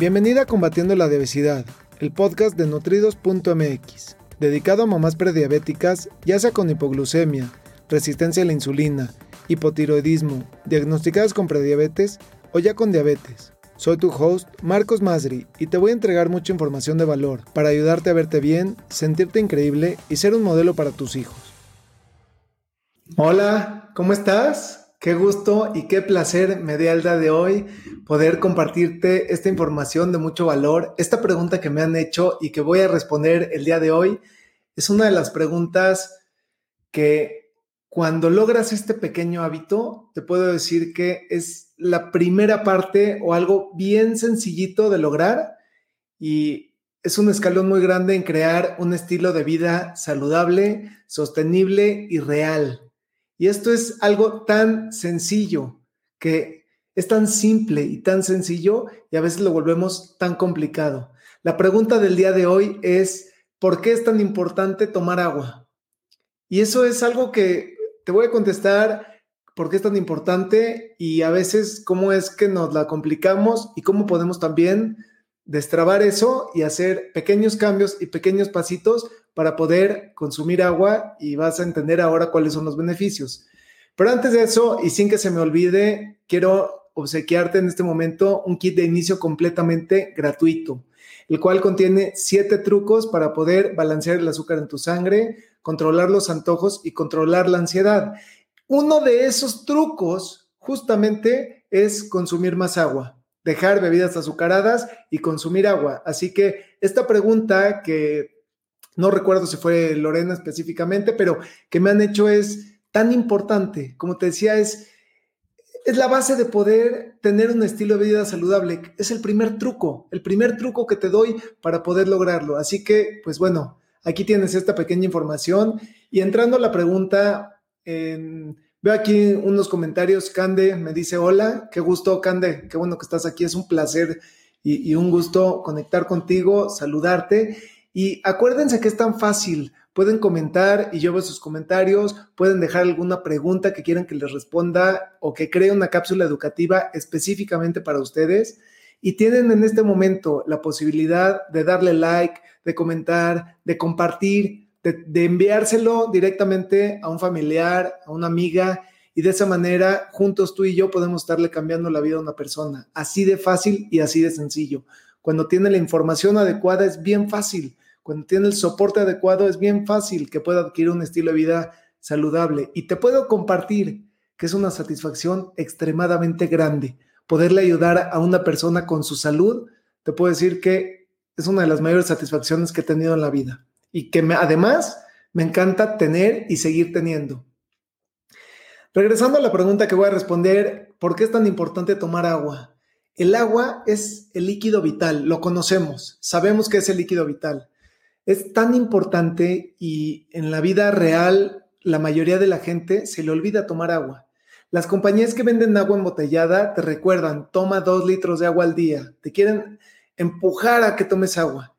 Bienvenida a Combatiendo la Obesidad, el podcast de nutridos.mx, dedicado a mamás prediabéticas, ya sea con hipoglucemia, resistencia a la insulina, hipotiroidismo, diagnosticadas con prediabetes o ya con diabetes. Soy tu host, Marcos Masri, y te voy a entregar mucha información de valor para ayudarte a verte bien, sentirte increíble y ser un modelo para tus hijos. Hola, ¿cómo estás? Qué gusto y qué placer me dé el día de hoy poder compartirte esta información de mucho valor. Esta pregunta que me han hecho y que voy a responder el día de hoy es una de las preguntas que cuando logras este pequeño hábito, te puedo decir que es la primera parte o algo bien sencillito de lograr y es un escalón muy grande en crear un estilo de vida saludable, sostenible y real. Y esto es algo tan sencillo, que es tan simple y tan sencillo y a veces lo volvemos tan complicado. La pregunta del día de hoy es, ¿por qué es tan importante tomar agua? Y eso es algo que te voy a contestar por qué es tan importante y a veces cómo es que nos la complicamos y cómo podemos también destrabar eso y hacer pequeños cambios y pequeños pasitos para poder consumir agua y vas a entender ahora cuáles son los beneficios. Pero antes de eso, y sin que se me olvide, quiero obsequiarte en este momento un kit de inicio completamente gratuito, el cual contiene siete trucos para poder balancear el azúcar en tu sangre, controlar los antojos y controlar la ansiedad. Uno de esos trucos justamente es consumir más agua dejar bebidas azucaradas y consumir agua. Así que esta pregunta que no recuerdo si fue Lorena específicamente, pero que me han hecho es tan importante. Como te decía, es, es la base de poder tener un estilo de vida saludable. Es el primer truco, el primer truco que te doy para poder lograrlo. Así que, pues bueno, aquí tienes esta pequeña información. Y entrando a la pregunta, veo aquí unos comentarios. Cande me dice, hola, qué gusto, Cande, qué bueno que estás aquí. Es un placer y, y un gusto conectar contigo, saludarte. Y acuérdense que es tan fácil. Pueden comentar y yo veo sus comentarios, pueden dejar alguna pregunta que quieran que les responda o que cree una cápsula educativa específicamente para ustedes. Y tienen en este momento la posibilidad de darle like, de comentar, de compartir, de, de enviárselo directamente a un familiar, a una amiga. Y de esa manera, juntos tú y yo podemos estarle cambiando la vida a una persona. Así de fácil y así de sencillo. Cuando tiene la información adecuada es bien fácil. Cuando tiene el soporte adecuado es bien fácil que pueda adquirir un estilo de vida saludable. Y te puedo compartir que es una satisfacción extremadamente grande poderle ayudar a una persona con su salud. Te puedo decir que es una de las mayores satisfacciones que he tenido en la vida y que además me encanta tener y seguir teniendo. Regresando a la pregunta que voy a responder, ¿por qué es tan importante tomar agua? El agua es el líquido vital, lo conocemos, sabemos que es el líquido vital. Es tan importante y en la vida real la mayoría de la gente se le olvida tomar agua. Las compañías que venden agua embotellada te recuerdan, toma dos litros de agua al día, te quieren empujar a que tomes agua.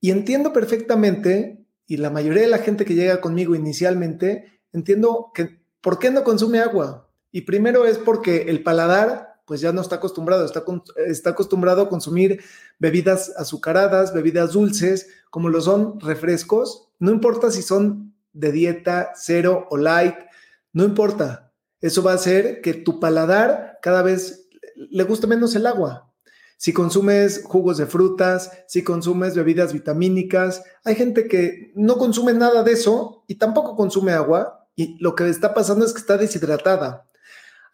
Y entiendo perfectamente, y la mayoría de la gente que llega conmigo inicialmente, entiendo que ¿por qué no consume agua? Y primero es porque el paladar pues ya no está acostumbrado, está, está acostumbrado a consumir bebidas azucaradas, bebidas dulces, como lo son refrescos, no importa si son de dieta, cero o light, no importa. Eso va a hacer que tu paladar cada vez le guste menos el agua. Si consumes jugos de frutas, si consumes bebidas vitamínicas, hay gente que no consume nada de eso y tampoco consume agua y lo que está pasando es que está deshidratada.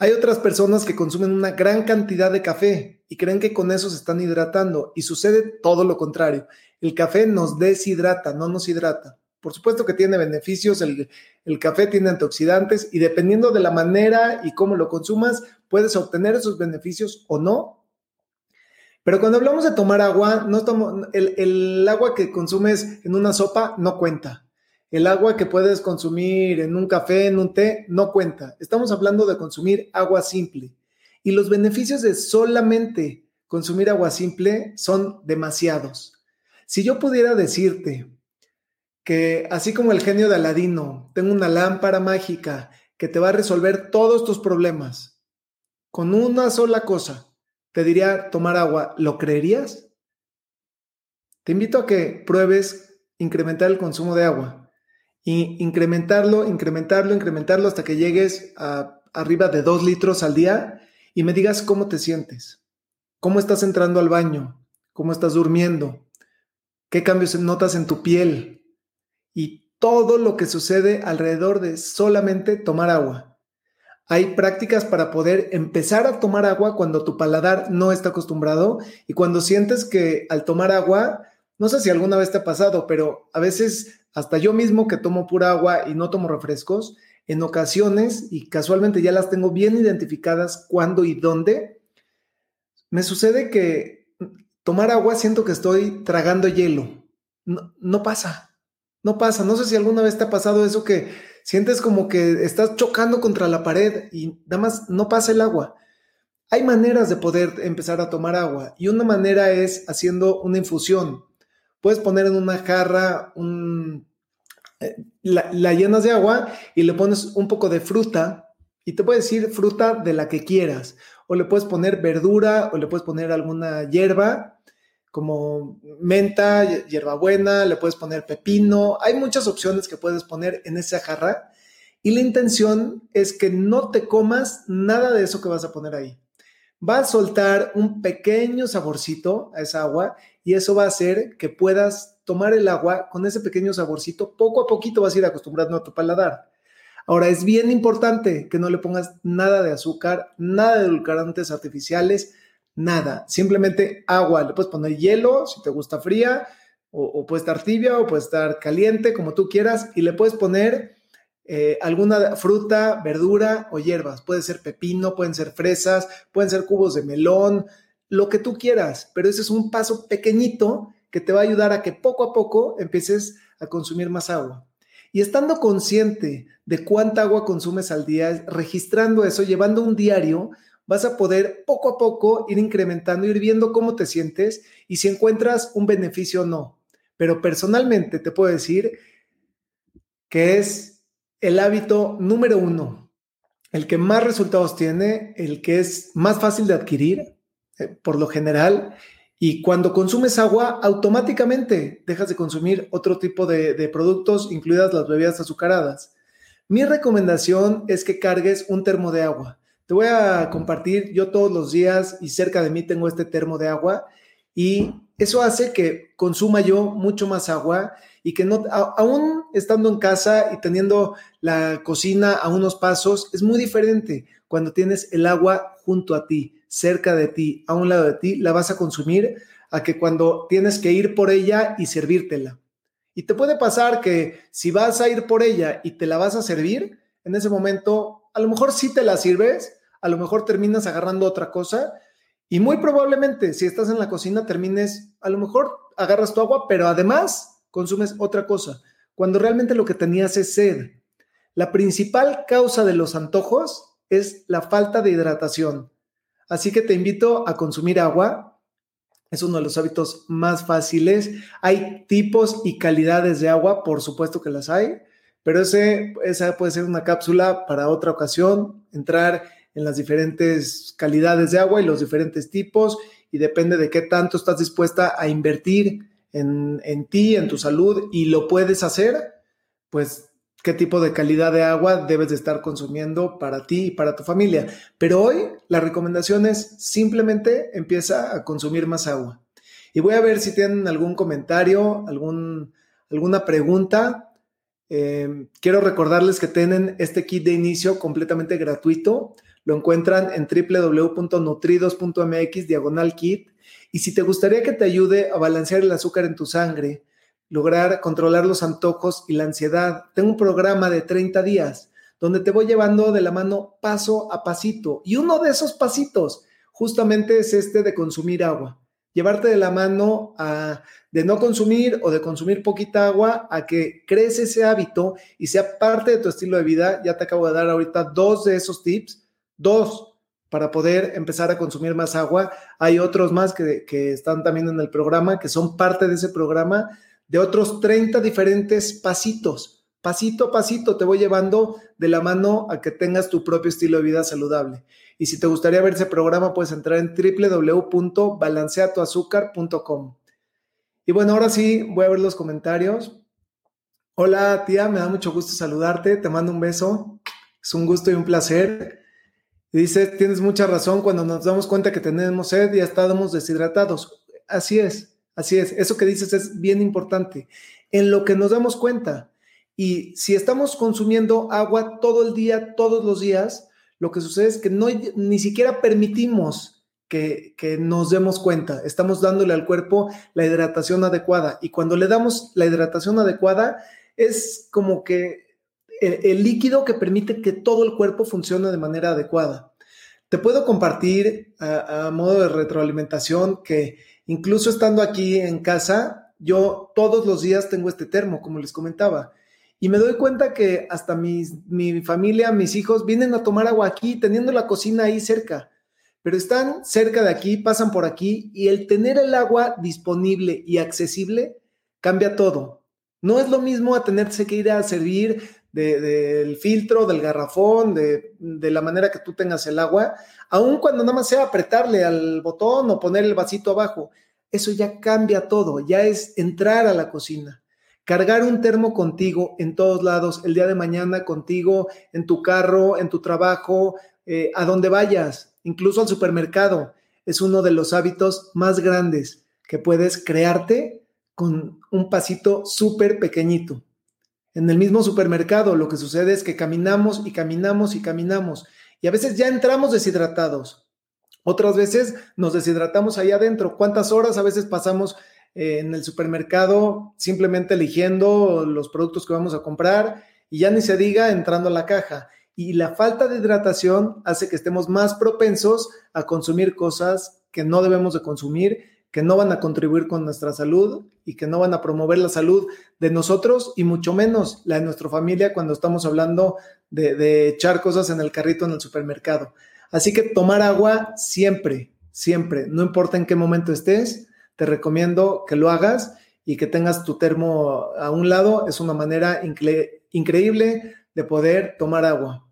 Hay otras personas que consumen una gran cantidad de café y creen que con eso se están hidratando y sucede todo lo contrario. El café nos deshidrata, no nos hidrata. Por supuesto que tiene beneficios, el, café tiene antioxidantes y dependiendo de la manera y cómo lo consumas, puedes obtener esos beneficios o no. Pero cuando hablamos de tomar agua, no el, el agua que consumes en una sopa no cuenta. El agua que puedes consumir en un café, en un té, no cuenta. Estamos hablando de consumir agua simple. Y los beneficios de solamente consumir agua simple son demasiados. Si yo pudiera decirte que así como el genio de Aladino, tengo una lámpara mágica que te va a resolver todos tus problemas con una sola cosa, te diría tomar agua, ¿lo creerías? Te invito a que pruebes incrementar el consumo de agua y incrementarlo, incrementarlo, incrementarlo hasta que llegues a arriba de dos litros al día y me digas cómo te sientes, cómo estás entrando al baño, cómo estás durmiendo, qué cambios notas en tu piel y todo lo que sucede alrededor de solamente tomar agua. Hay prácticas para poder empezar a tomar agua cuando tu paladar no está acostumbrado y cuando sientes que al tomar agua, no sé si alguna vez te ha pasado, pero a veces hasta yo mismo que tomo pura agua y no tomo refrescos, en ocasiones, y casualmente ya las tengo bien identificadas cuándo y dónde, me sucede que tomar agua siento que estoy tragando hielo. No, pasa, no pasa. No sé si alguna vez te ha pasado eso que Sientes como que estás chocando contra la pared y nada más no pasa el agua. Hay maneras de poder empezar a tomar agua y una manera es haciendo una infusión. Puedes poner en una jarra un, eh, la, la, llenas de agua y le pones un poco de fruta y te puedes decir fruta de la que quieras o le puedes poner verdura o le puedes poner alguna hierba como menta, hierbabuena, le puedes poner pepino, hay muchas opciones que puedes poner en esa jarra y la intención es que no te comas nada de eso que vas a poner ahí. Va a soltar un pequeño saborcito a esa agua y eso va a hacer que puedas tomar el agua con ese pequeño saborcito. Poco a poquito vas a ir acostumbrando a tu paladar. Ahora es bien importante que no le pongas nada de azúcar, nada de edulcorantes artificiales, nada, simplemente agua, le puedes poner hielo si te gusta fría, o, puede estar tibia o puede estar caliente, como tú quieras, y le puedes poner eh, alguna fruta, verdura o hierbas, puede ser pepino, pueden ser fresas, pueden ser cubos de melón, lo que tú quieras, pero ese es un paso pequeñito que te va a ayudar a que poco a poco empieces a consumir más agua. Y estando consciente de cuánta agua consumes al día, registrando eso, llevando un diario, vas a poder poco a poco ir incrementando, ir viendo cómo te sientes y si encuentras un beneficio o no. Pero personalmente te puedo decir que es el hábito número uno, el que más resultados tiene, el que es más fácil de adquirir, eh, por lo general, y cuando consumes agua, automáticamente dejas de consumir otro tipo de, de, productos, incluidas las bebidas azucaradas. Mi recomendación es que cargues un termo de agua. Te voy a compartir, yo todos los días y cerca de mí tengo este termo de agua y eso hace que consuma yo mucho más agua y que no, aún estando en casa y teniendo la cocina a unos pasos, es muy diferente cuando tienes el agua junto a ti, cerca de ti, a un lado de ti, la vas a consumir a que cuando tienes que ir por ella y servírtela. Y te puede pasar que si vas a ir por ella y te la vas a servir, en ese momento a lo mejor sí te la sirves, a lo mejor terminas agarrando otra cosa y muy probablemente si estás en la cocina termines, a lo mejor agarras tu agua, pero además consumes otra cosa, cuando realmente lo que tenías es sed. La principal causa de los antojos es la falta de hidratación. Así que te invito a consumir agua. Es uno de los hábitos más fáciles. Hay tipos y calidades de agua, por supuesto que las hay, pero ese, esa puede ser una cápsula para otra ocasión, entrar en las diferentes calidades de agua y los diferentes tipos y depende de qué tanto estás dispuesta a invertir en, en ti, en tu salud y lo puedes hacer, pues qué tipo de calidad de agua debes de estar consumiendo para ti y para tu familia. Pero hoy la recomendación es simplemente empieza a consumir más agua. Y voy a ver si tienen algún comentario, algún, alguna pregunta. Eh, quiero recordarles que tienen este kit de inicio completamente gratuito. Lo encuentran en www.nutridos.mx diagonal kit. Y si te gustaría que te ayude a balancear el azúcar en tu sangre, lograr controlar los antojos y la ansiedad, tengo un programa de 30 días donde te voy llevando de la mano paso a pasito. Y uno de esos pasitos justamente es este de consumir agua. Llevarte de la mano a, de no consumir o de consumir poquita agua a que crees ese hábito y sea parte de tu estilo de vida. Ya te acabo de dar ahorita dos de esos tips Dos, para poder empezar a consumir más agua. Hay otros más que, están también en el programa, que son parte de ese programa, de otros 30 diferentes pasitos Pasito a pasito te voy llevando de la mano a que tengas tu propio estilo de vida saludable. Y si te gustaría ver ese programa, puedes entrar en www.balanceatoazúcar.com. Y bueno, ahora sí, voy a ver los comentarios. Hola tía, me da mucho gusto saludarte, te mando un beso, es un gusto y un placer. Dice, tienes mucha razón, cuando nos damos cuenta que tenemos sed y estamos deshidratados. Así es, así es, eso que dices es bien importante. En lo que nos damos cuenta, y si estamos consumiendo agua todo el día, todos los días, lo que sucede es que no, ni siquiera permitimos que, que, nos demos cuenta. Estamos dándole al cuerpo la hidratación adecuada. Y cuando le damos la hidratación adecuada, es como que el, líquido que permite que todo el cuerpo funcione de manera adecuada. Te puedo compartir a, a modo de retroalimentación que incluso estando aquí en casa, yo todos los días tengo este termo, como les comentaba. Y me doy cuenta que hasta mis, mi familia, mis hijos, vienen a tomar agua aquí, teniendo la cocina ahí cerca. Pero están cerca de aquí, pasan por aquí y el tener el agua disponible y accesible cambia todo. No es lo mismo a tenerse que ir a servir del filtro, del garrafón, de, la manera que tú tengas el agua, aun cuando nada más sea apretarle al botón o poner el vasito abajo. Eso ya cambia todo, ya es entrar a la cocina. Cargar un termo contigo en todos lados, el día de mañana contigo, en tu carro, en tu trabajo, eh, a donde vayas, incluso al supermercado, es uno de los hábitos más grandes que puedes crearte con un pasito súper pequeñito. En el mismo supermercado lo que sucede es que caminamos y caminamos y caminamos y a veces ya entramos deshidratados. Otras veces nos deshidratamos ahí adentro. ¿Cuántas horas a veces pasamos eh, en el supermercado simplemente eligiendo los productos que vamos a comprar y ya ni se diga entrando a la caja. Y la falta de hidratación hace que estemos más propensos a consumir cosas que no debemos de consumir, que no van a contribuir con nuestra salud y que no van a promover la salud de nosotros y mucho menos la de nuestra familia cuando estamos hablando de, de echar cosas en el carrito en el supermercado. Así que tomar agua siempre, siempre, no importa en qué momento estés, te recomiendo que lo hagas y que tengas tu termo a un lado. Es una manera increíble de poder tomar agua.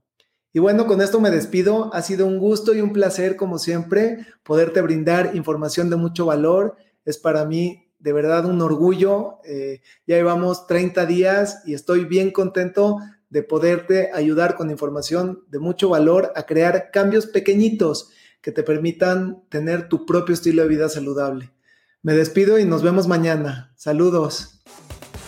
Y bueno, con esto me despido. Ha sido un gusto y un placer, como siempre, poderte brindar información de mucho valor. Es para mí de verdad un orgullo. Eh, ya llevamos 30 días y estoy bien contento de poderte ayudar con información de mucho valor a crear cambios pequeñitos que te permitan tener tu propio estilo de vida saludable. Me despido y nos vemos mañana. Saludos.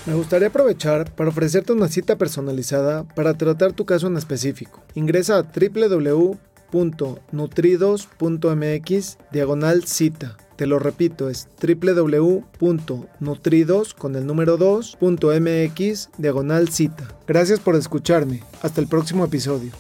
Me gustaría aprovechar para ofrecerte una cita personalizada para tratar tu caso en específico. Ingresa a www.nutridos.mx diagonal cita. Te lo repito, es www.nutridos con el número 2.mx diagonal cita. Gracias por escucharme. Hasta el próximo episodio.